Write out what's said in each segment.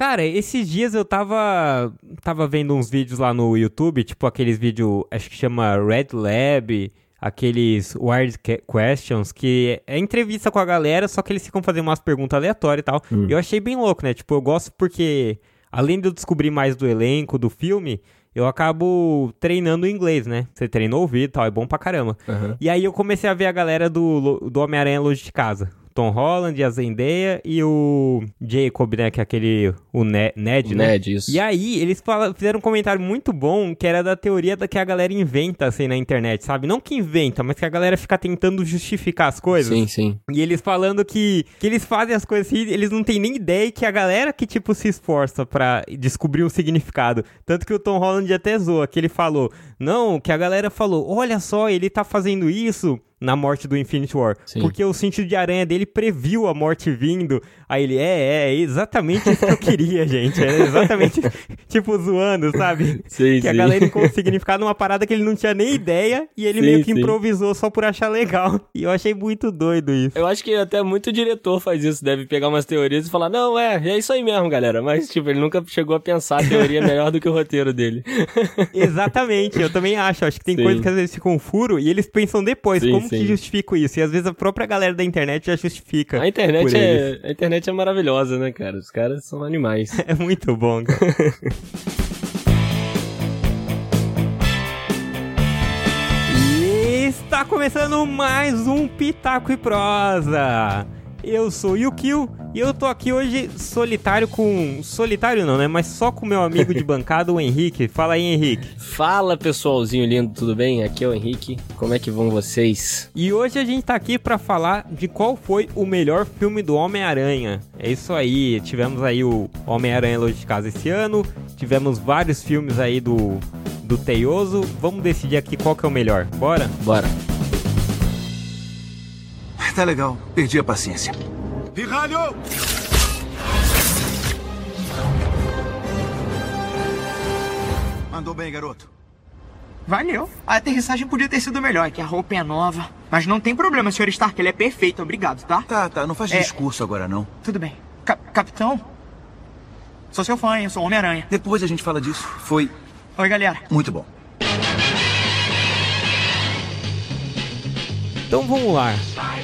Cara, esses dias eu tava tava vendo uns vídeos lá no YouTube, tipo aqueles vídeos, acho que chama Red Lab, aqueles Wired Questions, que é entrevista com a galera, só que eles ficam fazendo umas perguntas aleatórias e tal. Hum. Eu achei bem louco, né? Tipo, eu gosto porque, além de eu descobrir mais do elenco, do filme, eu acabo treinando inglês, né? Você treina ouvir e tal, é bom pra caramba. Uhum. E aí eu comecei a ver a galera do, do Homem-Aranha Longe de Casa. Tom Holland, a Zendaya e o Jacob, né? Que é aquele. O Ned, Ned né? Ned, isso. E aí, eles fizeram um comentário muito bom que era da teoria da que a galera inventa, assim, na internet, sabe? Não que inventa, mas que a galera fica tentando justificar as coisas. Sim, sim. E eles falando que, que eles fazem as coisas assim, eles não têm nem ideia que a galera que, tipo, se esforça para descobrir o significado. Tanto que o Tom Holland até zoa, que ele falou: não, que a galera falou: olha só, ele tá fazendo isso na morte do Infinity War. Sim. Porque o sentido de aranha dele previu a morte vindo. Aí ele, é, é, é exatamente isso que eu queria, gente. É exatamente, tipo, zoando, sabe? Sim, que sim. a galera encontrou significado numa parada que ele não tinha nem ideia e ele sim, meio que improvisou só por achar legal. E eu achei muito doido isso. Eu acho que até muito diretor faz isso, deve pegar umas teorias e falar, não, é, é isso aí mesmo, galera. Mas, tipo, ele nunca chegou a pensar a teoria melhor do que o roteiro dele. Exatamente, eu também acho. Acho que tem coisas que às vezes ficam um furo e eles pensam depois, como que justifico isso? E às vezes a própria galera da internet já justifica. A internet, é, a internet é maravilhosa, né, cara? Os caras são animais. é muito bom, cara. está começando mais um Pitaco e Prosa. Eu sou o Yukio e eu tô aqui hoje solitário com. Solitário não, né? Mas só com meu amigo de bancada, o Henrique. Fala aí, Henrique. Fala pessoalzinho lindo, tudo bem? Aqui é o Henrique. Como é que vão vocês? E hoje a gente tá aqui para falar de qual foi o melhor filme do Homem-Aranha. É isso aí. Tivemos aí o Homem-Aranha Longe de Casa esse ano. Tivemos vários filmes aí do, do Teioso. Vamos decidir aqui qual que é o melhor. Bora? Bora. Tá legal. Perdi a paciência. Pirralho! Mandou bem, garoto. Valeu. A aterrissagem podia ter sido melhor, é que a roupa é nova. Mas não tem problema, Sr. Stark, ele é perfeito, obrigado, tá? Tá, tá, não faz é... discurso agora, não. Tudo bem. Cap capitão? Sou seu fã, eu sou Homem-Aranha. Depois a gente fala disso. Foi... Oi, galera. Muito bom. Então vamos lá.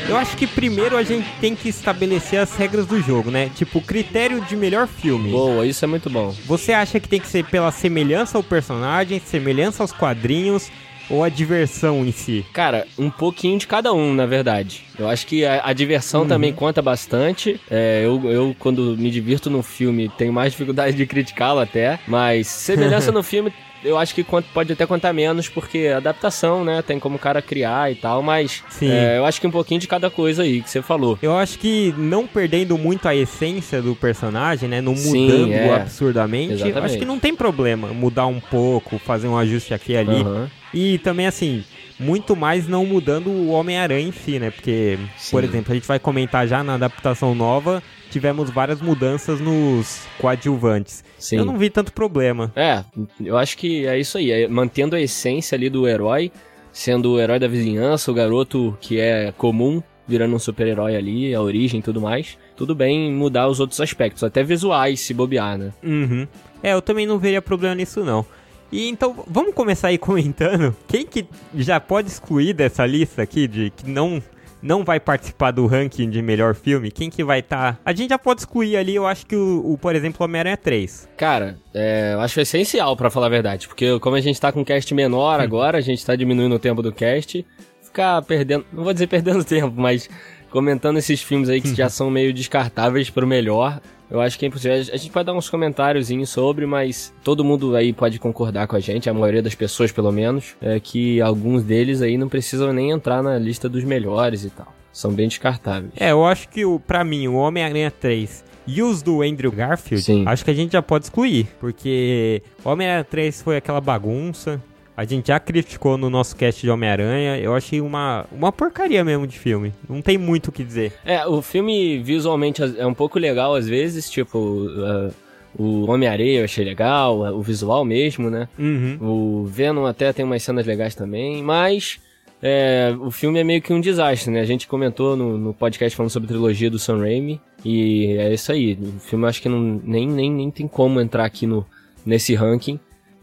Eu acho que primeiro a gente tem que estabelecer as regras do jogo, né? Tipo, critério de melhor filme. Boa, isso é muito bom. Você acha que tem que ser pela semelhança ao personagem, semelhança aos quadrinhos ou a diversão em si? Cara, um pouquinho de cada um, na verdade. Eu acho que a, a diversão uhum. também conta bastante. É, eu, eu, quando me divirto no filme, tenho mais dificuldade de criticá-lo até. Mas semelhança no filme eu acho que pode até contar menos, porque adaptação, né? Tem como o cara criar e tal, mas é, eu acho que um pouquinho de cada coisa aí que você falou. Eu acho que não perdendo muito a essência do personagem, né? Não mudando Sim, é. absurdamente, Exatamente. acho que não tem problema mudar um pouco, fazer um ajuste aqui e ali. Uhum. E também, assim, muito mais não mudando o Homem-Aranha em si, né? Porque, Sim. por exemplo, a gente vai comentar já na adaptação nova, tivemos várias mudanças nos coadjuvantes. Sim. Eu não vi tanto problema. É, eu acho que é isso aí, é mantendo a essência ali do herói, sendo o herói da vizinhança, o garoto que é comum, virando um super-herói ali, a origem e tudo mais. Tudo bem mudar os outros aspectos, até visuais, se bobear, né? Uhum. É, eu também não veria problema nisso, não. E então, vamos começar aí comentando quem que já pode excluir dessa lista aqui de que não não vai participar do ranking de melhor filme, quem que vai estar? Tá? A gente já pode excluir ali, eu acho que o, o por exemplo, Homem-Aranha 3. Cara, é, eu acho essencial para falar a verdade, porque como a gente tá com cast menor agora, a gente tá diminuindo o tempo do cast, ficar perdendo, não vou dizer perdendo tempo, mas comentando esses filmes aí que já são meio descartáveis pro melhor, eu acho que é impossível. A gente pode dar uns comentárioos sobre, mas todo mundo aí pode concordar com a gente, a maioria das pessoas pelo menos, é que alguns deles aí não precisam nem entrar na lista dos melhores e tal. São bem descartáveis. É, eu acho que o, pra mim, o Homem-Aranha 3 e os do Andrew Garfield, Sim. acho que a gente já pode excluir. Porque Homem-Aranha 3 foi aquela bagunça. A gente já criticou no nosso cast de Homem-Aranha. Eu achei uma, uma porcaria mesmo de filme. Não tem muito o que dizer. É, o filme visualmente é um pouco legal às vezes, tipo. Uh, o Homem-Areia eu achei legal, o visual mesmo, né? Uhum. O Venom até tem umas cenas legais também, mas é, o filme é meio que um desastre, né? A gente comentou no, no podcast falando sobre a trilogia do Sam Raimi, e é isso aí. O filme acho que não, nem, nem, nem tem como entrar aqui no, nesse ranking.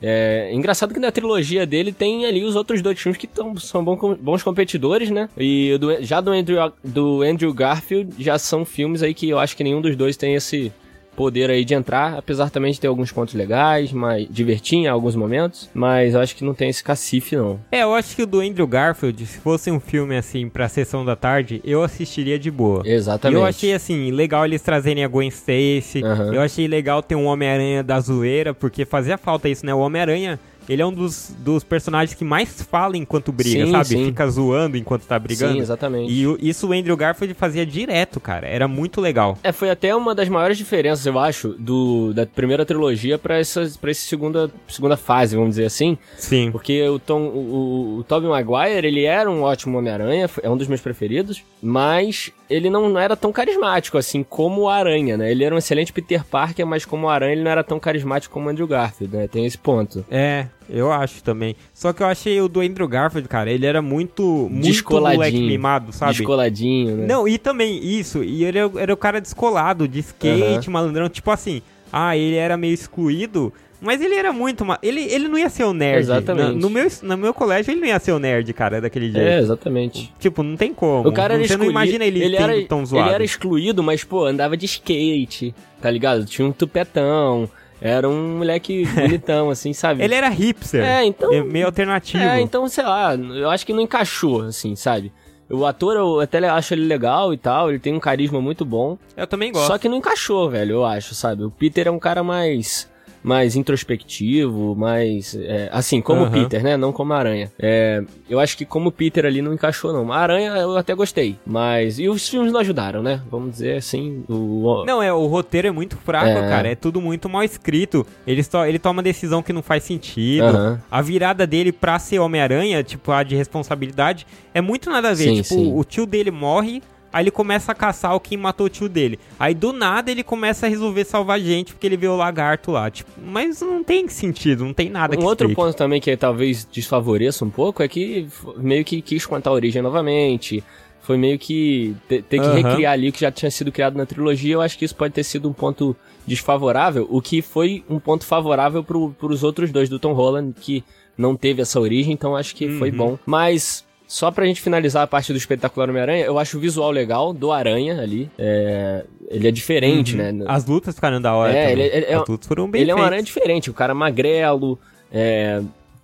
É engraçado que na trilogia dele tem ali os outros dois filmes que tão, são bons, competidores, né? E do, já do Andrew, do Andrew Garfield já são filmes aí que eu acho que nenhum dos dois tem esse, poder aí de entrar, apesar também de ter alguns pontos legais, mas divertir em alguns momentos, mas eu acho que não tem esse cacife não. É, eu acho que o do Andrew Garfield, se fosse um filme assim pra sessão da tarde, eu assistiria de boa. Exatamente. Eu achei assim, legal eles trazerem a Gwen Stacy. Uhum. Eu achei legal ter um Homem-Aranha da zoeira, porque fazia falta isso, né? O Homem-Aranha ele é um dos, dos personagens que mais fala enquanto briga, Sim, sabe? sim. Fica zoando enquanto tá brigando. Sim, exatamente. E o- isso o Andrew Garfield fazia direto, cara. Era muito legal. É, foi até uma das maiores diferenças, eu acho, do, da primeira trilogia pra essa, pra essa segunda, segunda fase, vamos dizer assim. Sim. Porque o Tom, o, o, o Tobey Maguire, ele era um ótimo Homem-Aranha, é um dos meus preferidos, mas ele não, não era tão carismático assim como o Aranha, né? Ele era um excelente Peter Parker, mas como o Aranha ele não era tão carismático como o Andrew Garfield, né? Tem esse ponto. É, eu acho também. Só que eu achei o do Andrew Garfield, cara, ele era muito, muito moleque mimado, sabe? Descoladinho, né? Não, e também isso, e ele era, era o cara descolado, de skate, malandrão, tipo assim, ah, ele era meio excluído, mas ele era muito, ma- ele, ele não ia ser o nerd. Exatamente. Na- No, meu, no meu colégio ele não ia ser o nerd, cara, daquele jeito. É, exatamente. Tipo, não tem como. O cara era Você não excluído. imagina ele, ele era, tão zoado. Ele era excluído, mas, pô, andava de skate, tá ligado? Tinha um tupetão. Era um moleque bonitão, assim, sabe? Ele era hipster. É, então- É meio alternativo. É, então, sei lá, eu acho que não encaixou, assim, sabe? O ator, eu até acho ele legal e tal, ele tem um carisma muito bom. Eu também gosto. Só que não encaixou, velho, eu acho, sabe? O Peter é um cara mais. Mais introspectivo, mais. é, assim, como Aham. Peter, né? Não como a Aranha. É, eu acho que como Peter ali não encaixou, não. A Aranha eu até gostei. Mas. E os filmes não ajudaram, né? Vamos dizer assim. O, Não, é, o roteiro é muito fraco, É. cara. É tudo muito mal escrito. Ele, só, ele toma decisão que não faz sentido. Aham. A virada dele pra ser Homem-Aranha, tipo, a de responsabilidade, é muito nada a ver. Sim, tipo, sim. o tio dele morre, aí ele começa a caçar o quem matou o tio dele. Aí do nada ele começa a resolver salvar gente porque ele vê o lagarto lá. Tipo, mas não tem sentido, não tem nada que Um outro explique. ponto também que talvez desfavoreça um pouco é que meio que quis contar a origem novamente. Foi meio que te- ter que Aham. recriar ali o que já tinha sido criado na trilogia. Eu acho que isso pode ter sido um ponto desfavorável, o que foi um ponto favorável pro, pros outros dois do Tom Holland, que não teve essa origem, então acho que foi Uhum. bom. Mas. Só pra gente finalizar a parte do espetacular Homem-Aranha, eu acho o visual legal do Aranha ali. É, ele é diferente, Uhum. né? As lutas ficaram da hora. É, também. ele- ele é- As lutas foram bem ele é um feitas. aranha diferente, o cara magrelo, é,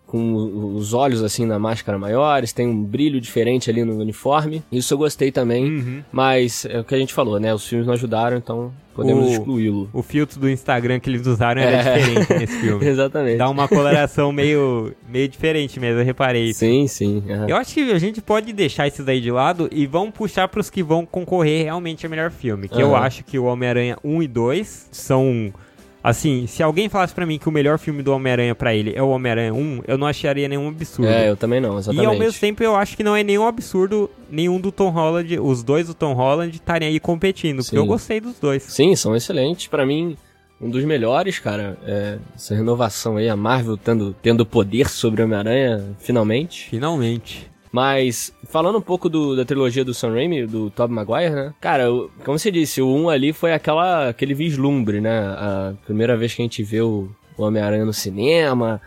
com os olhos assim na máscara maiores, tem um brilho diferente ali no uniforme. Isso eu gostei também, Uhum. mas é o que a gente falou, né? Os filmes não ajudaram, então podemos excluí-lo. O filtro do Instagram que eles usaram era É. diferente nesse filme. Exatamente. Dá uma coloração meio, meio diferente mesmo, eu reparei isso. Sim, sim. aham. Eu acho que a gente pode deixar esses aí de lado e vamos puxar pros que vão concorrer realmente a melhor filme. Que eu Aham. acho que o Homem-Aranha 1 e 2 são. Assim, se alguém falasse pra mim que o melhor filme do Homem-Aranha pra ele é o Homem-Aranha 1, eu não acharia nenhum absurdo. É, eu também não, e exatamente. ao mesmo tempo eu acho que não é nenhum absurdo nenhum do Tom Holland, os dois do Tom Holland estarem aí competindo, porque Sim. eu gostei dos dois. Sim, são excelentes. Pra mim, um dos melhores, cara. É, essa renovação aí, a Marvel tendo, tendo poder sobre o Homem-Aranha, finalmente. Finalmente. Mas, falando um pouco do- da trilogia do Sam Raimi, do Tobey Maguire, né? Cara, o- como você disse, o 1 ali foi aquela, aquele vislumbre, né? A primeira vez que a gente vê o, o Homem-Aranha no cinema.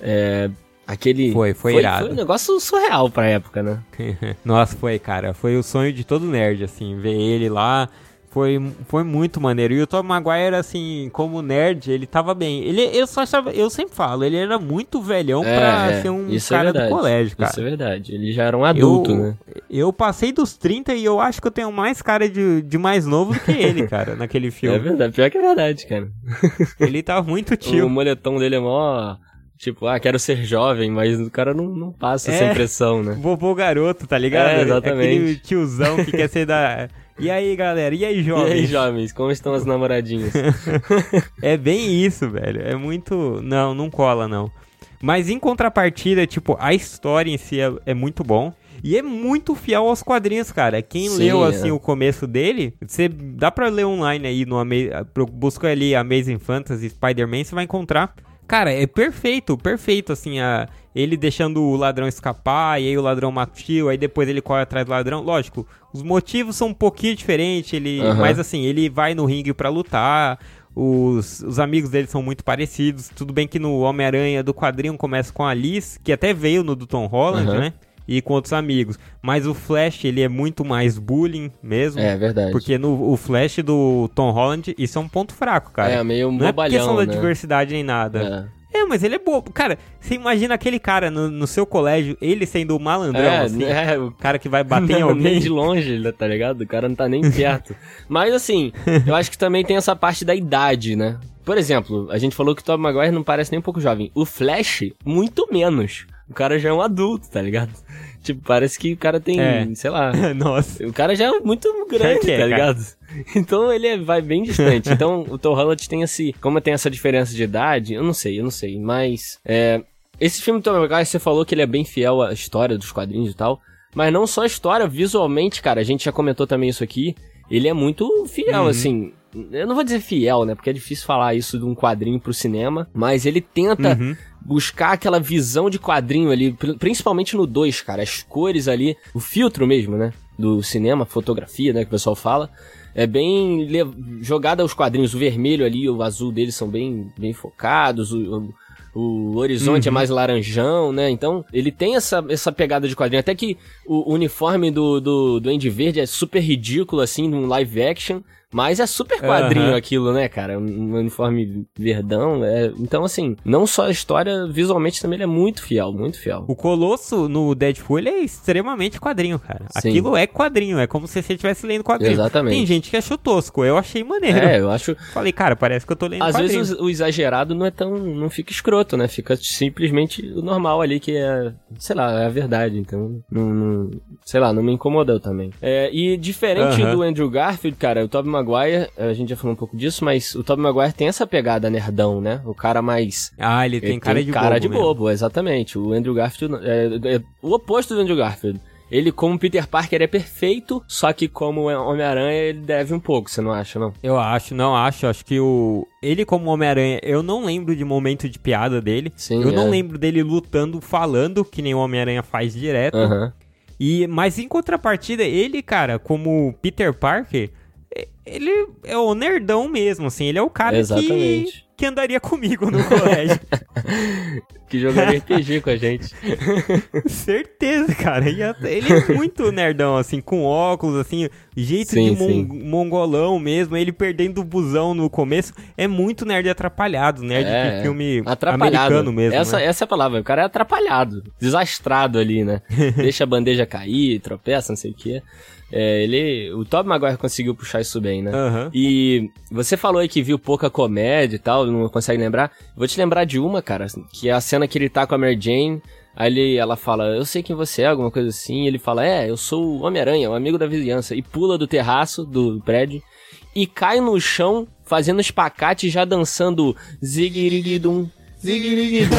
É, aquele... Foi, foi irado. Foi um negócio surreal pra época, né? Nossa, foi, cara. Foi o sonho de todo nerd, assim, ver ele lá. Foi, foi muito maneiro. E o Tom Maguire, assim, como nerd, ele tava bem. Ele, eu só achava, eu sempre falo, ele era muito velhão pra é, ser um isso é cara do verdade. colégio, cara. Isso é verdade. Ele já era um adulto, eu, né? Eu passei dos 30 e eu acho que eu tenho mais cara de, de mais novo do que ele, cara, naquele É filme. verdade. Pior que é verdade, cara. ele tá muito O tio. moletom dele é mó... Tipo, ah, quero ser jovem, mas o cara não, não passa É. essa impressão, né? Vovô garoto, tá ligado? É, exatamente. Aquele tiozão que quer ser da. E aí, galera? E aí, E jovens? aí, jovens, como estão as namoradinhas? É bem isso, velho. É muito. Não, não cola, não. Mas em contrapartida, tipo, a história em si é, é muito bom. E é muito fiel aos quadrinhos, cara. Quem Sim, leu, é. assim, o começo dele, você dá pra ler online aí, no busca ali Amazing Fantasy Spider-Man, você vai encontrar. Cara, é perfeito, perfeito, assim, a... ele deixando o ladrão escapar, e aí o ladrão mata o tio, aí depois ele corre atrás do ladrão. Lógico, os motivos são um pouquinho diferentes, ele, Aham. mas assim, ele vai no ringue pra lutar. Os, os amigos dele são muito parecidos. Tudo bem que no Homem-Aranha do quadrinho começa com a Liz, que até veio no do Tom Holland, Aham. né? E com outros amigos. Mas o Flash, ele é muito mais bullying mesmo. É verdade. Porque no o Flash do Tom Holland, isso é um ponto fraco, cara. É, meio Não é bobalhão, questão da né? diversidade nem nada. É. É. mas ele é bobo. Cara, você imagina aquele cara no, no seu colégio, ele sendo o malandrão, É, assim, é, o cara que vai bater em Não, nem alguém. de longe, tá ligado? O cara não tá nem perto. Mas assim, eu acho que também tem essa parte da idade, né? Por exemplo, a gente falou que o Tobey Maguire não parece nem um pouco jovem. O Flash, muito menos. O cara já é um adulto, tá ligado? Tipo, parece que o cara tem, É. sei lá... Nossa. O cara já é muito grande, que é, tá cara. ligado? Então ele é- vai bem distante. Então o Tom Holland tem esse. Como tem essa diferença de idade, eu não sei, eu não sei. Mas. É, esse filme Tom Maguire, você falou que ele é bem fiel à história dos quadrinhos e tal. Mas não só a história, visualmente, cara, a gente já comentou também isso aqui. Ele é muito fiel, Uhum. assim. Eu não vou dizer fiel, né? Porque é difícil falar isso de um quadrinho pro cinema. Mas ele tenta Uhum. buscar aquela visão de quadrinho ali, pri- principalmente no 2, cara. As cores ali, o filtro mesmo, né? Do cinema, fotografia, né? Que o pessoal fala. É bem le- jogado aos quadrinhos. O vermelho ali e o azul deles são bem, bem focados. O, o- o horizonte é mais laranjão, né? Então, ele tem essa, essa pegada de quadrinho. Até que o uniforme do, do, do Andy Verde é super ridículo, assim, num live action. Mas é super quadrinho Aham. aquilo, né, cara? Um uniforme verdão. É... Então, assim, não só a história, visualmente também ele é muito fiel, muito fiel. O Colosso no Deadpool ele é extremamente quadrinho, cara. Sim. Aquilo é quadrinho, é como se você estivesse lendo quadrinho. Exatamente. Tem gente que achou tosco, eu achei maneiro. É, eu acho. Falei, cara, parece que eu tô lendo Às quadrinho. vezes o, o exagerado não é tão. não fica escroto, né? Fica simplesmente o normal ali, que é. sei lá, é a verdade. Então, não. não- sei lá, não me incomodou também. É, e diferente Aham. do Andrew Garfield, cara, o Tobey Maguire, a gente já falou um pouco disso, mas o Tobey Maguire tem essa pegada nerdão, né? O cara mais. Ah, ele tem Ele cara de cara bobo. de mesmo. bobo, exatamente. O Andrew Garfield é, é o oposto do Andrew Garfield. Ele, como Peter Parker, é perfeito, só que como Homem-Aranha, ele deve um pouco, você não acha, não? Eu acho, não acho. Acho que o. Ele, como Homem-Aranha, eu não lembro de momento de piada dele. Sim, eu não é. lembro dele lutando, falando, que nem o Homem-Aranha faz direto. Aham. E, mas em contrapartida, ele, cara, como Peter Parker, ele é o nerdão mesmo, assim. Ele é o cara que, Exatamente. que andaria comigo no colégio. Que jogaria RPG com a gente. Certeza, cara. Até- Ele é muito nerdão, assim, com óculos, assim, jeito Sim, de mon- sim. mongolão mesmo. Ele perdendo o busão no começo. É muito nerd atrapalhado, nerd É, de filme atrapalhado. americano mesmo. Essa, né? essa é a palavra. O cara é atrapalhado. Desastrado ali, né? Deixa a bandeja cair, tropeça, não sei o quê. É, ele. O Tobey Maguire conseguiu puxar isso bem, né? Aham. E você falou aí que viu pouca comédia e tal, não consegue lembrar. Vou te lembrar de uma, cara, que é a cena que ele tá com a Mary Jane. Aí ele, ela fala, eu sei quem você é, alguma coisa assim. E ele fala, é, eu sou o Homem-Aranha, o amigo da vizinhança. E pula do terraço do prédio e cai no chão fazendo espacate já dançando viu isso?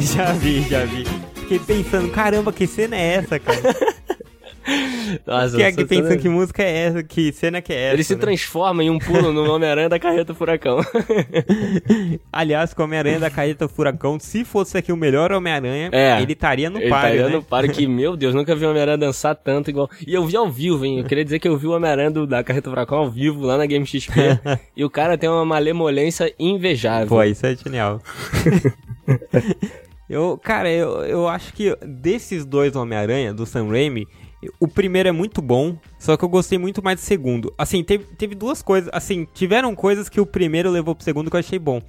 Já vi, já vi. Fiquei pensando, caramba, que cena é essa, cara? Nossa, Fiquei essa aqui pensando que música é essa, que cena que é essa. Ele se né? transforma em um pulo no Homem-Aranha da Carreta Furacão. Aliás, com o Homem-Aranha da Carreta Furacão, se fosse aqui o melhor Homem-Aranha, É. ele estaria no Ele páreo, tá né? no páreo que, meu Deus, nunca vi o Homem-Aranha dançar tanto igual. E eu vi ao vivo, hein? Eu queria dizer que eu vi o Homem-Aranha da Carreta Furacão ao vivo lá na Game XP. e o cara tem uma malemolência invejável. Pô, isso é genial. Eu, cara, eu, eu acho que desses dois Homem-Aranha, do Sam Raimi, o primeiro é muito bom, só que eu gostei muito mais do segundo. Assim, teve, teve duas coisas, assim, tiveram coisas que o primeiro levou pro segundo que eu achei bom.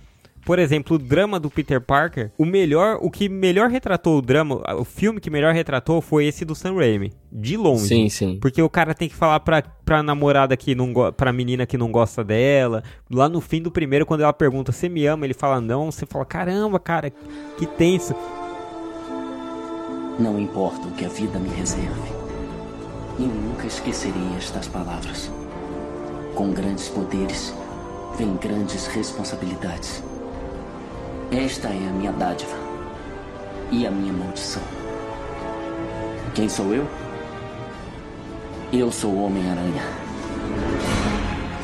Por exemplo, o drama do Peter Parker, o melhor, o que melhor retratou o drama, o filme que melhor retratou foi esse do Sam Raimi, de longe. Sim, sim. Porque o cara tem que falar pra, pra namorada que não pra menina que não gosta dela. Lá no fim do primeiro, quando ela pergunta, você me ama? Ele fala não, você fala, caramba, cara, que tenso. Não importa o que a vida me reserve. Eu nunca esquecerei estas palavras. Com grandes poderes, vem grandes responsabilidades. Esta é a minha dádiva e a minha maldição. Quem sou eu? Eu sou o Homem-Aranha.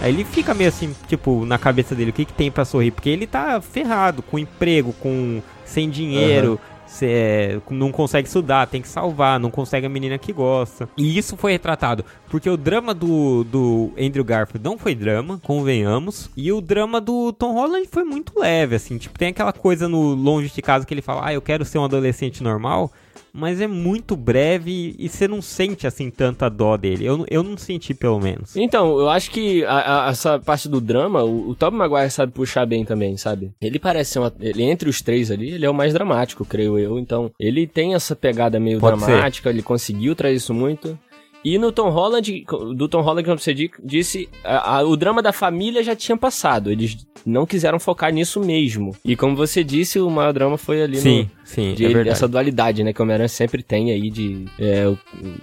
Aí ele fica meio assim, tipo, na cabeça dele, o que, que tem para sorrir? Porque ele tá ferrado, com emprego, com sem dinheiro. Uhum. Cê, não consegue estudar, tem que salvar, não consegue a menina que gosta. E isso foi retratado. Porque o drama do, do Andrew Garfield não foi drama, convenhamos. E o drama do Tom Holland foi muito leve, assim. Tipo, tem aquela coisa no Longe de Casa que ele fala, ah, eu quero ser um adolescente normal mas é muito breve e você não sente assim tanta dó dele. Eu, eu não senti, pelo menos. Então, eu acho que a, a, essa parte do drama, o, o Tobey Maguire sabe puxar bem também, sabe? Ele parece ser uma, ele entre os três ali, ele é o mais dramático, creio eu. Então, ele tem essa pegada meio Pode dramática, ser. ele conseguiu trazer isso muito. E no Tom Holland, do Tom Holland, como você disse, a, a, o drama da família já tinha passado. Eles não quiseram focar nisso mesmo. E como você disse, o maior drama foi ali sim. Sim, de, é verdade. Essa dualidade, né? Que o Homem-Aranha sempre tem aí de. É, eu,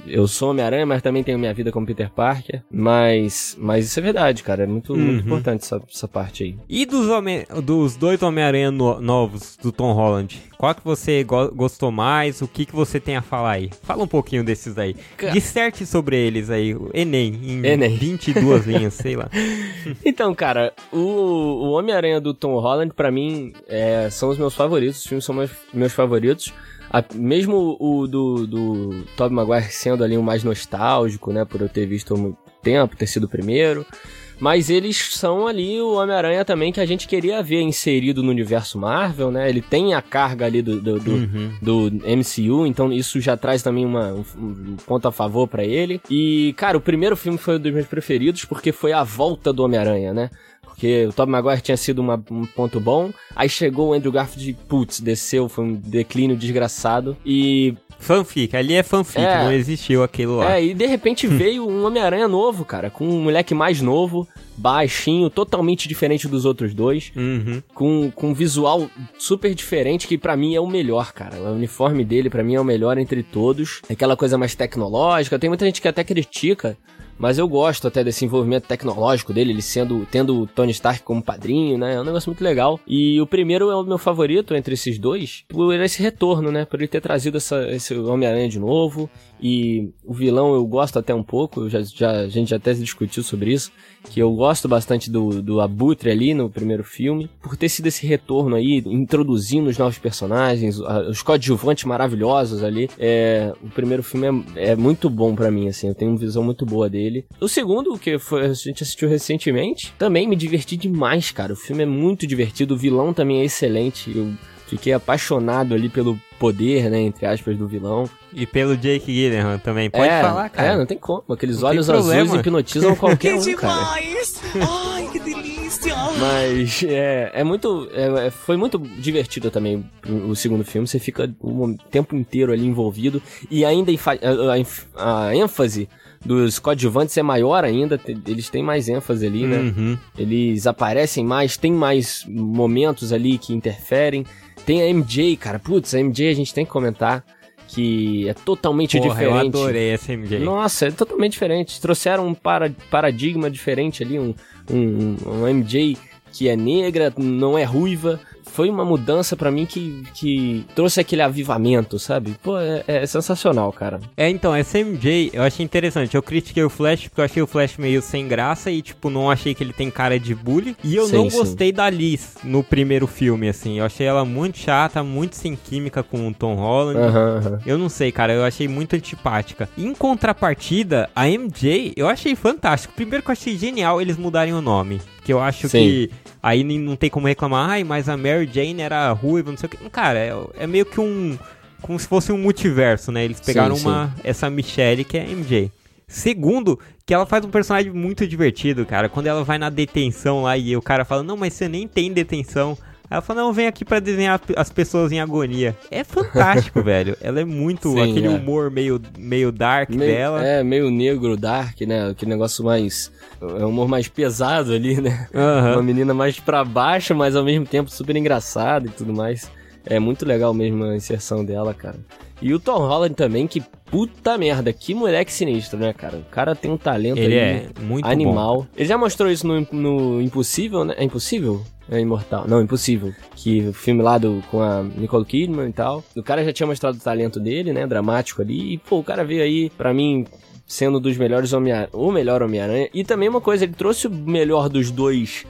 eu sou Homem-Aranha, mas também tenho minha vida como Peter Parker. Mas, mas isso é verdade, cara. É muito, uhum. muito importante essa, essa parte aí. E dos, homem, dos dois Homem-Aranha no, novos do Tom Holland? Qual que você go gostou mais? O que, que você tem a falar aí? Fala um pouquinho desses aí. Disserte sobre eles aí. Enem, em Enem. 22 linhas, sei lá. Então, cara, o, o Homem-Aranha do Tom Holland, para mim, é, são os meus favoritos. Os filmes são meus, meus favoritos. A, mesmo o do, do Tobey Maguire sendo ali o mais nostálgico, né? Por eu ter visto há muito tempo, ter sido o primeiro. Mas eles são ali o Homem-Aranha também que a gente queria ver inserido no universo Marvel, né? Ele tem a carga ali do, do, do, uhum. do MCU, então isso já traz também uma, um, um ponto a favor para ele. E, cara, o primeiro filme foi um dos meus preferidos porque foi a volta do Homem-Aranha, né? Porque o Tobey Maguire tinha sido uma, um ponto bom, aí chegou o Andrew Garfield e, putz, desceu, foi um declínio desgraçado. E Fanfic, ali é fanfic, é, não existiu aquilo lá. É, e de repente veio um Homem-Aranha novo, cara, com um moleque mais novo, baixinho, totalmente diferente dos outros dois, uhum. com, com um visual super diferente, que para mim é o melhor, cara. O uniforme dele para mim é o melhor entre todos. Aquela coisa mais tecnológica, tem muita gente que até critica mas eu gosto até desse envolvimento tecnológico dele, ele sendo tendo o Tony Stark como padrinho, né? É um negócio muito legal. E o primeiro é o meu favorito entre esses dois, por esse retorno, né? Por ele ter trazido essa, esse Homem-Aranha de novo. E o vilão eu gosto até um pouco, já, já, a gente já até discutiu sobre isso, que eu gosto bastante do, do Abutre ali no primeiro filme, por ter sido esse retorno aí, introduzindo os novos personagens, os coadjuvantes maravilhosos ali. É, o primeiro filme é, é muito bom para mim, assim, eu tenho uma visão muito boa dele. O segundo, que foi, a gente assistiu recentemente, também me diverti demais, cara. O filme é muito divertido, o vilão também é excelente. Eu Fiquei apaixonado ali pelo poder, né, entre aspas, do vilão. E pelo Jake Gyllenhaal também. Pode é, falar, cara. É, não tem como. Aqueles não olhos azuis hipnotizam qualquer um, cara. Ai, que delícia! Mas é, é muito... É, é, foi muito divertido também o segundo filme. Você fica o tempo inteiro ali envolvido. E ainda a, a, a ênfase dos coadjuvantes é maior ainda, eles têm mais ênfase ali, né? Uhum. Eles aparecem mais, tem mais momentos ali que interferem. Tem a MJ, cara. Putz, a MJ a gente tem que comentar que é totalmente Porra, diferente. Eu adorei essa MJ. Nossa, é totalmente diferente. Trouxeram um para, paradigma diferente ali, um, um, um MJ que é negra, não é ruiva, foi uma mudança para mim que, que trouxe aquele avivamento, sabe? Pô, é, é, sensacional, cara. É, então, essa MJ eu achei interessante. Eu critiquei o Flash porque eu achei o Flash meio sem graça e, tipo, não achei que ele tem cara de bully. E eu sim, não gostei sim. da Liz no primeiro filme, assim. Eu achei ela muito chata, muito sem química com o Tom Holland. Uhum, uhum. Eu não sei, cara, eu achei muito antipática. Em contrapartida, a MJ eu achei fantástico. Primeiro que eu achei genial eles mudarem o nome. Que eu acho sim. que Aí não tem como reclamar, ai, mas a Mary Jane era ruiva, não sei o que. Cara, é, é meio que um. Como se fosse um multiverso, né? Eles pegaram sim, uma, sim. essa Michelle que é MJ. Segundo, que ela faz um personagem muito divertido, cara. Quando ela vai na detenção lá e o cara fala, não, mas você nem tem detenção. Ela fala, não, vem aqui para desenhar as pessoas em agonia. É fantástico, velho. Ela é muito. Sim, aquele é. humor meio, meio dark meio, dela. É, meio negro, dark, né? Aquele negócio mais. É um humor mais pesado ali, né? Uhum. Uma menina mais pra baixo, mas ao mesmo tempo super engraçada e tudo mais. É muito legal mesmo a inserção dela, cara. E o Tom Holland também, que puta merda, que moleque sinistro, né, cara? O cara tem um talento Ele é muito animal. Bom. Ele já mostrou isso no, no Impossível, né? É Impossível? É Imortal. Não, Impossível. Que o filme lá do, com a Nicole Kidman e tal. O cara já tinha mostrado o talento dele, né? Dramático ali. E, pô, o cara veio aí, pra mim, sendo dos melhores Homem-Aranha, o melhor Homem-Aranha. E também uma coisa, ele trouxe o melhor dos dois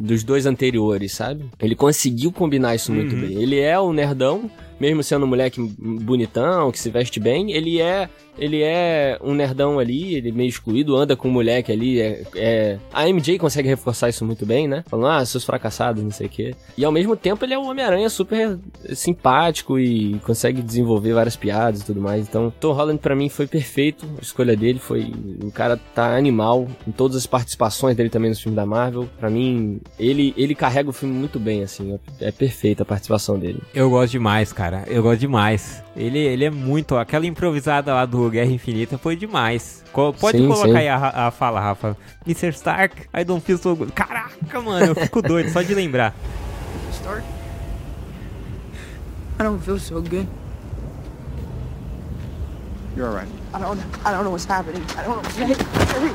dos dois anteriores, sabe? Ele conseguiu combinar isso muito Uhum. bem. Ele é o nerdão, mesmo sendo um moleque bonitão, que se veste bem, ele é ele é um nerdão ali, ele é meio excluído, anda com um moleque ali, é, é- A MJ consegue reforçar isso muito bem, né? Falando, ah, seus fracassados, não sei o quê. E ao mesmo tempo ele é um Homem-Aranha super simpático e consegue desenvolver várias piadas e tudo mais. Então, Tom Holland pra mim foi perfeito, a escolha dele foi... O cara tá animal em todas as participações dele também nos filmes da Marvel. Pra mim, ele, ele carrega o filme muito bem, assim, é, é perfeita a participação dele. Eu gosto demais, cara. Eu gosto demais. Ele, ele é muito. Aquela improvisada lá do Guerra Infinita foi demais. Co- Pode Sim, colocar sim. aí a, a fala, Rafa. Mr. Stark, I don't feel so good. Caraca, mano, eu fico doido só de lembrar. Stark? I don't feel so good. You're all right. I don't I don't know what's happening. I don't know. Hey, hurry.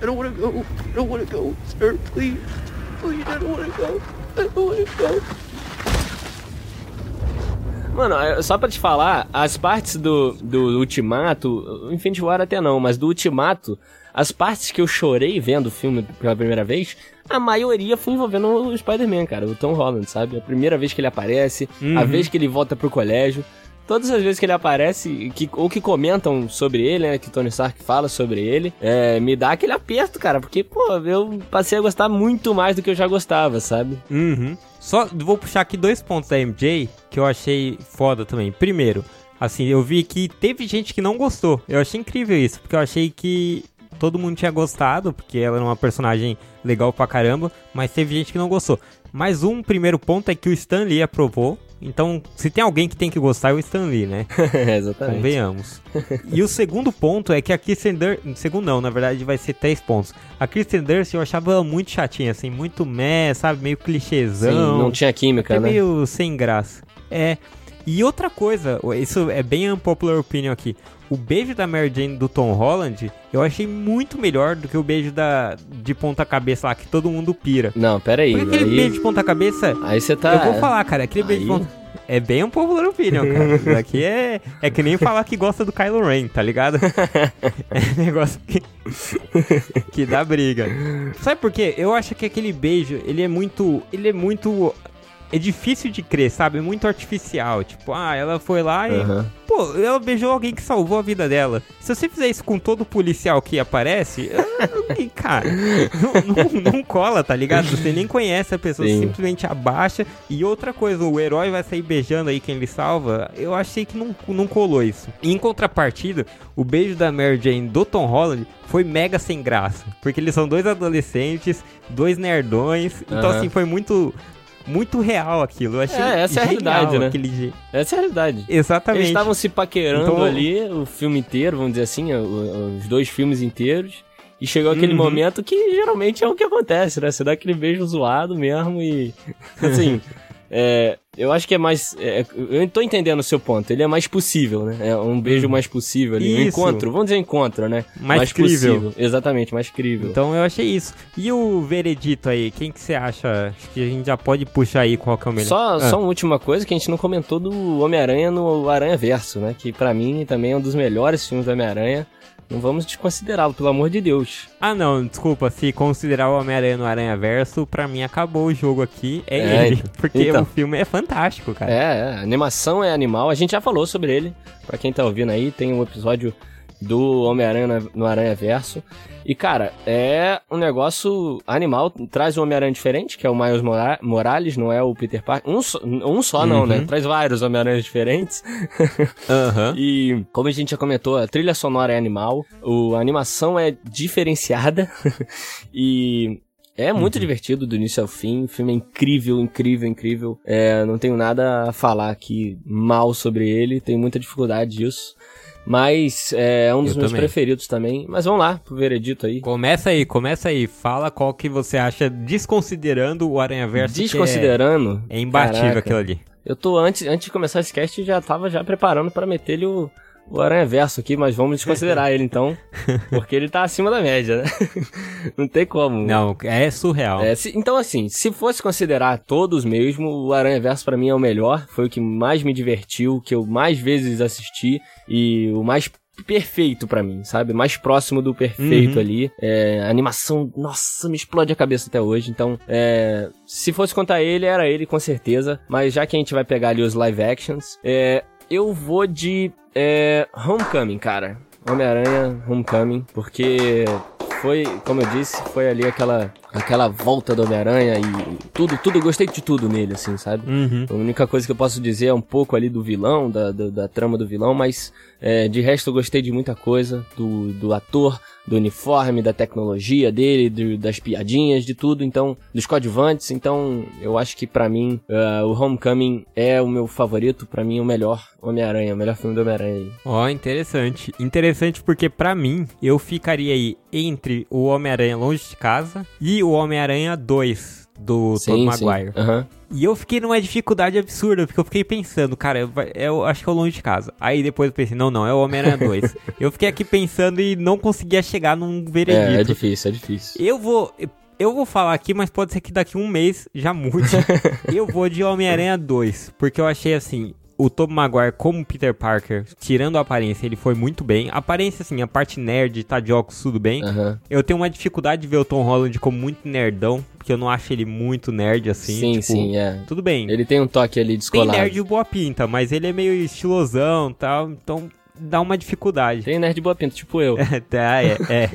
I don't want to go. I don't want to go, sir. Please. Please, I don't want to go. I don't want to go. Mano, é, só pra te falar, as partes do, do Ultimato, Infinity War até não, mas do Ultimato, as partes que eu chorei vendo o filme pela primeira vez, a maioria foi envolvendo o Spider-Man, cara, o Tom Holland, sabe? A primeira vez que ele aparece, a Uhum. vez que ele volta pro colégio. Todas as vezes que ele aparece, que, ou que comentam sobre ele, né? Que Tony Stark fala sobre ele, é, me dá aquele aperto, cara. Porque, pô, eu passei a gostar muito mais do que eu já gostava, sabe? Uhum. Só vou puxar aqui dois pontos da MJ que eu achei foda também. Primeiro, assim, eu vi que teve gente que não gostou. Eu achei incrível isso, porque eu achei que todo mundo tinha gostado, porque ela era uma personagem legal pra caramba, mas teve gente que não gostou. Mas um primeiro ponto é que o Stan Lee aprovou. Então, se tem alguém que tem que gostar, é o Stan Lee, né? Exatamente. Convenhamos. e o segundo ponto é que a Kristen Dunst... Segundo não, na verdade vai ser três pontos. A Kristen Dunst eu achava ela muito chatinha, assim, muito meh, sabe? Meio Sim, clichêzão. não tinha química, É né? meio sem graça. É. E outra coisa, isso é bem unpopular opinion aqui. O beijo da Mary Jane do Tom Holland, eu achei muito melhor do que o beijo da de ponta cabeça lá, que todo mundo pira. Não, pera aí. Porque aquele aí, beijo de ponta cabeça, aí você tá. eu vou falar, cara, aquele beijo de Aí- ponta... É bem um popular opinion, cara. Isso aqui é, é que nem falar que gosta do Kylo Ren, tá ligado? É negócio que, que dá briga. Sabe por quê? Eu acho que aquele beijo, ele é muito. Ele é muito. É difícil de crer, sabe? É muito artificial. Tipo, ah, ela foi lá e. Aham. Pô, ela beijou alguém que salvou a vida dela. Se você fizer isso com todo policial que aparece, cara, não, não- não cola, tá ligado? Você nem conhece a pessoa, Sim. simplesmente abaixa. E outra coisa, o herói vai sair beijando aí quem ele salva. Eu achei que não, não colou isso. Em contrapartida, o beijo da Mary Jane do Tom Holland foi mega sem graça. Porque eles são dois adolescentes, dois nerdões. Então, Aham. assim, foi muito. Muito real aquilo. Eu achei É, essa é a realidade, né? aquele je- Essa é a realidade. Exatamente. Eles estavam se paquerando Então- ali o filme inteiro, vamos dizer assim, os dois filmes inteiros. E chegou aquele Uhum. momento que geralmente é o que acontece, né? Você dá aquele beijo zoado mesmo e. Assim. é, eu acho que é mais. é, eu tô entendendo o seu ponto. Ele é mais possível, né? É um beijo mais possível ali. Um. Isso. encontro. Vamos dizer encontro, né? Mais crível. possível. Exatamente, mais crível. Então eu achei isso. E o veredito aí, quem que você acha? Acho que a gente já pode puxar aí qual que é o melhor. Só, Ah. só uma última coisa que a gente não comentou do Homem-Aranha no Aranha Verso, né? Que pra mim também é um dos melhores filmes do Homem-Aranha. Não vamos desconsiderá-lo, pelo amor de Deus. Ah não, desculpa, se considerar o Homem-Aranha no Aranha Verso, pra mim acabou o jogo aqui, é, É, ele. Porque Então. o filme é fantástico, cara. É, é, a animação é animal. A gente já falou sobre ele. Pra quem tá ouvindo aí, tem um episódio do Homem-Aranha no Aranha Verso. E, cara, é um negócio animal. Traz um Homem-Aranha diferente, que é o Miles Mora- Morales, não é o Peter Parker. Um só, um só não, Uhum. né? Traz vários Homem-Aranhas diferentes. Aham. E, como a gente já comentou, a trilha sonora é animal, o, a animação é diferenciada e é muito divertido do início ao fim. O filme é incrível, incrível, incrível. É, não tenho nada a falar aqui mal sobre ele, tenho muita dificuldade disso. Mas é um dos Eu meus também. preferidos também. Mas vamos lá pro veredito aí. Começa aí, começa aí. Fala qual que você acha, desconsiderando o Aranha Verso. que Desconsiderando. É, é imbatível Caraca. aquilo ali. Eu tô antes, antes de começar esse cast já tava já preparando pra meter ele o, o Aranha Verso aqui, mas vamos desconsiderar ele então, porque ele tá acima da média, né? Não tem como. Não, é surreal. É, se- então assim, se fosse considerar todos mesmo, o Aranha Verso pra mim é o melhor, foi o que mais me divertiu, que eu mais vezes assisti e o mais perfeito pra mim, sabe? Mais próximo do perfeito Uhum. ali. É, a animação, nossa, me explode a cabeça até hoje. Então, é, se fosse contar ele, era ele com certeza. Mas já que a gente vai pegar ali os live actions, é, eu vou de é, Homecoming, cara. Homem-Aranha Homecoming, porque foi, como eu disse, foi ali aquela aquela volta do Homem-Aranha e tudo, tudo, gostei de tudo nele, assim, sabe? Uhum. A única coisa que eu posso dizer é um pouco ali do vilão, da, da, da trama do vilão, mas é, de resto eu gostei de muita coisa, do, do ator, do uniforme, da tecnologia dele, do- das piadinhas, de tudo, então, dos coadjuvantes, então eu acho que pra mim ah, o Homecoming é o meu favorito, pra mim o melhor Homem-Aranha, o melhor filme do Homem-Aranha. Ó, interessante. Interessante porque pra mim, eu ficaria aí entre o Homem-Aranha Longe de Casa e o Homem-Aranha 2 do Tobey Maguire. Aham. E eu fiquei numa dificuldade absurda, porque eu fiquei pensando, cara, vai- eu acho que é o Longe de Casa. Aí depois eu pensei, não, não, é o Homem-Aranha 2. eu fiquei aqui pensando e não conseguia chegar num É, é veredito. difícil, é difícil. eu vou... Eu vou falar aqui, mas pode ser que daqui um mês já mude. eu vou de Homem-Aranha 2, porque eu achei assim, o Tobey Maguire como Peter Parker, tirando a aparência, ele foi muito bem. A aparência, assim, a parte nerd, tá de óculos, tudo bem. Aham. Eu tenho uma dificuldade de ver o Tom Holland como muito nerdão, porque eu não acho ele muito nerd assim. Sim, tipo, sim, é. Tudo bem. Ele tem um toque ali Tem descolado. nerd de boa pinta, mas ele é meio estilosão e tal, então dá uma dificuldade. Tem nerd de boa pinta, tipo eu. tá, é, é.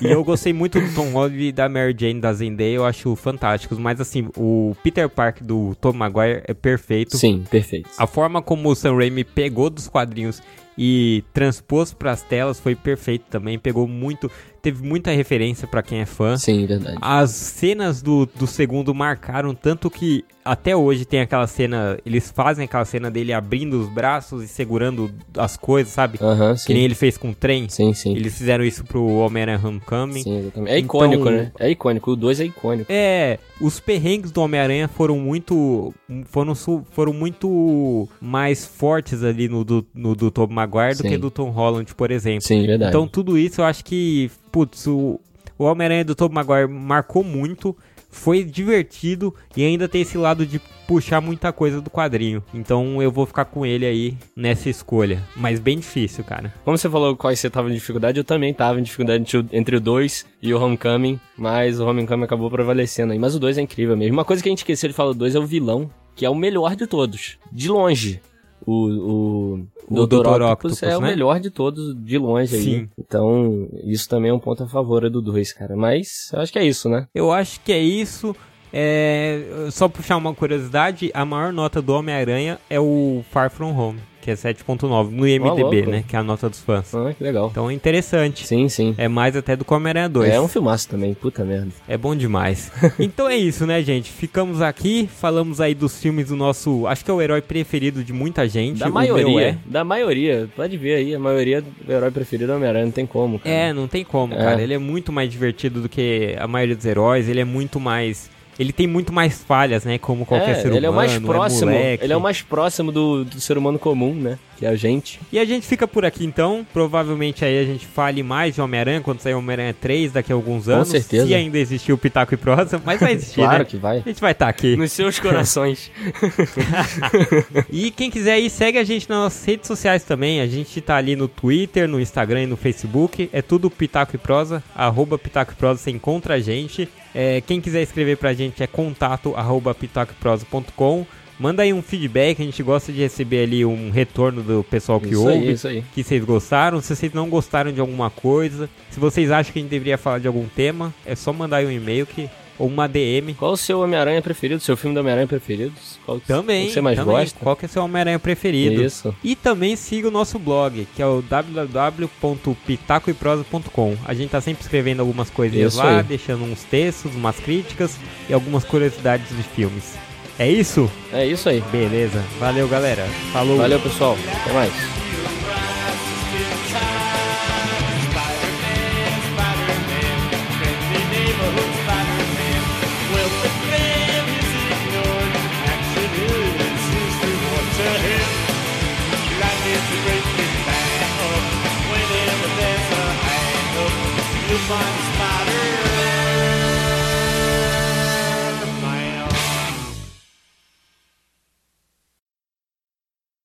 e eu gostei muito do Tom Holland e da Mary Jane da Zendaya, eu acho fantásticos, mas assim, o Peter Parker do Tom Maguire é perfeito. Sim, perfeito. A forma como o Sam Raimi pegou dos quadrinhos e transpôs pras telas foi perfeito também, pegou muito, teve muita referência pra quem é fã. Sim, verdade. As cenas do, do segundo marcaram tanto que até hoje tem aquela cena, eles fazem aquela cena dele abrindo os braços e segurando as coisas, sabe? Aham, Que nem sim. ele fez com o trem. Sim, sim. Eles fizeram isso pro Homem-Aranha Homecoming. Sim, exatamente. É icônico, Então- né? É icônico. O 2 é icônico. É, os perrengues do Homem-Aranha foram muito. Foram, foram muito mais fortes ali no do, no do Tom Maguire do Sim. que do Tom Holland, por exemplo. Sim, verdade. Então tudo isso eu acho que, putz, o, o Homem-Aranha do Tobey Maguire marcou muito, foi divertido e ainda tem esse lado de puxar muita coisa do quadrinho. Então eu vou ficar com ele aí nessa escolha. Mas bem difícil, cara. Como você falou quais você tava em dificuldade, eu também tava em dificuldade entre o- entre o 2 e o Homecoming, mas o Homecoming acabou prevalecendo aí. Mas o 2 é incrível mesmo. Uma coisa que a gente esqueceu de falar do 2 é o vilão, que é o melhor de todos. De longe. O, o, O Dr. Octopus, é o né? melhor de todos, de longe aí. Sim. Então, isso também é um ponto a favor do 2, cara. Mas eu acho que é isso, né? Eu acho que é isso. É, só puxar uma curiosidade, a maior nota do Homem-Aranha é o Far From Home, que é 7.9 no IMDB, né? Que é a nota dos fãs. Ah, que legal. Então é interessante. Sim, sim. É mais até do que o Homem-Aranha 2. É um filmaço também, puta merda. É bom demais. então é isso, né, gente? Ficamos aqui, falamos aí dos filmes do nosso. Acho que é o herói preferido de muita gente. Da maioria, é. da maioria. Pode ver aí, a maioria do herói preferido é o Homem-Aranha, não tem como, cara. É, não tem como, É. cara. Ele é muito mais divertido do que a maioria dos heróis. Ele é muito mais. Ele tem muito mais falhas, né? Como qualquer É, ser humano. ele é o mais próximo, moleque. ele é o mais próximo do, do ser humano comum, né? Que é a gente. E a gente fica por aqui então. Provavelmente aí a gente fale mais de Homem-Aranha quando sair Homem-Aranha 3 daqui a alguns anos. certeza. Se ainda existir o Pitaco e Prosa, mas vai existir, Claro né? que vai. A gente vai estar aqui. Nos seus corações. E quem quiser aí, segue a gente nas nossas redes sociais também. A gente tá ali no Twitter, no Instagram e no Facebook. É tudo Pitaco e Prosa. Arroba Pitaco e Prosa, você encontra a gente. É, quem quiser escrever pra gente é contato arroba pitacoeprosa.com. Manda aí um feedback, a gente gosta de receber ali um retorno do pessoal que isso ouve. aí, isso aí. Que vocês gostaram, se vocês não gostaram de alguma coisa, se vocês acham que a gente deveria falar de algum tema, é só mandar aí um e-mail que, ou uma DM. Qual o seu Homem-Aranha preferido? Seu filme do Homem-Aranha preferido? Qual Também, que você mais também. gosta? Qual que é seu Homem-Aranha preferido? Isso. E também siga o nosso blog, que é o www.pitacoeprosa.com. A gente tá sempre escrevendo algumas coisinhas Isso lá, aí. deixando uns textos, umas críticas e algumas curiosidades de filmes. É isso? É isso aí. Beleza. Valeu, galera. Falou. Valeu, pessoal. Até mais. Find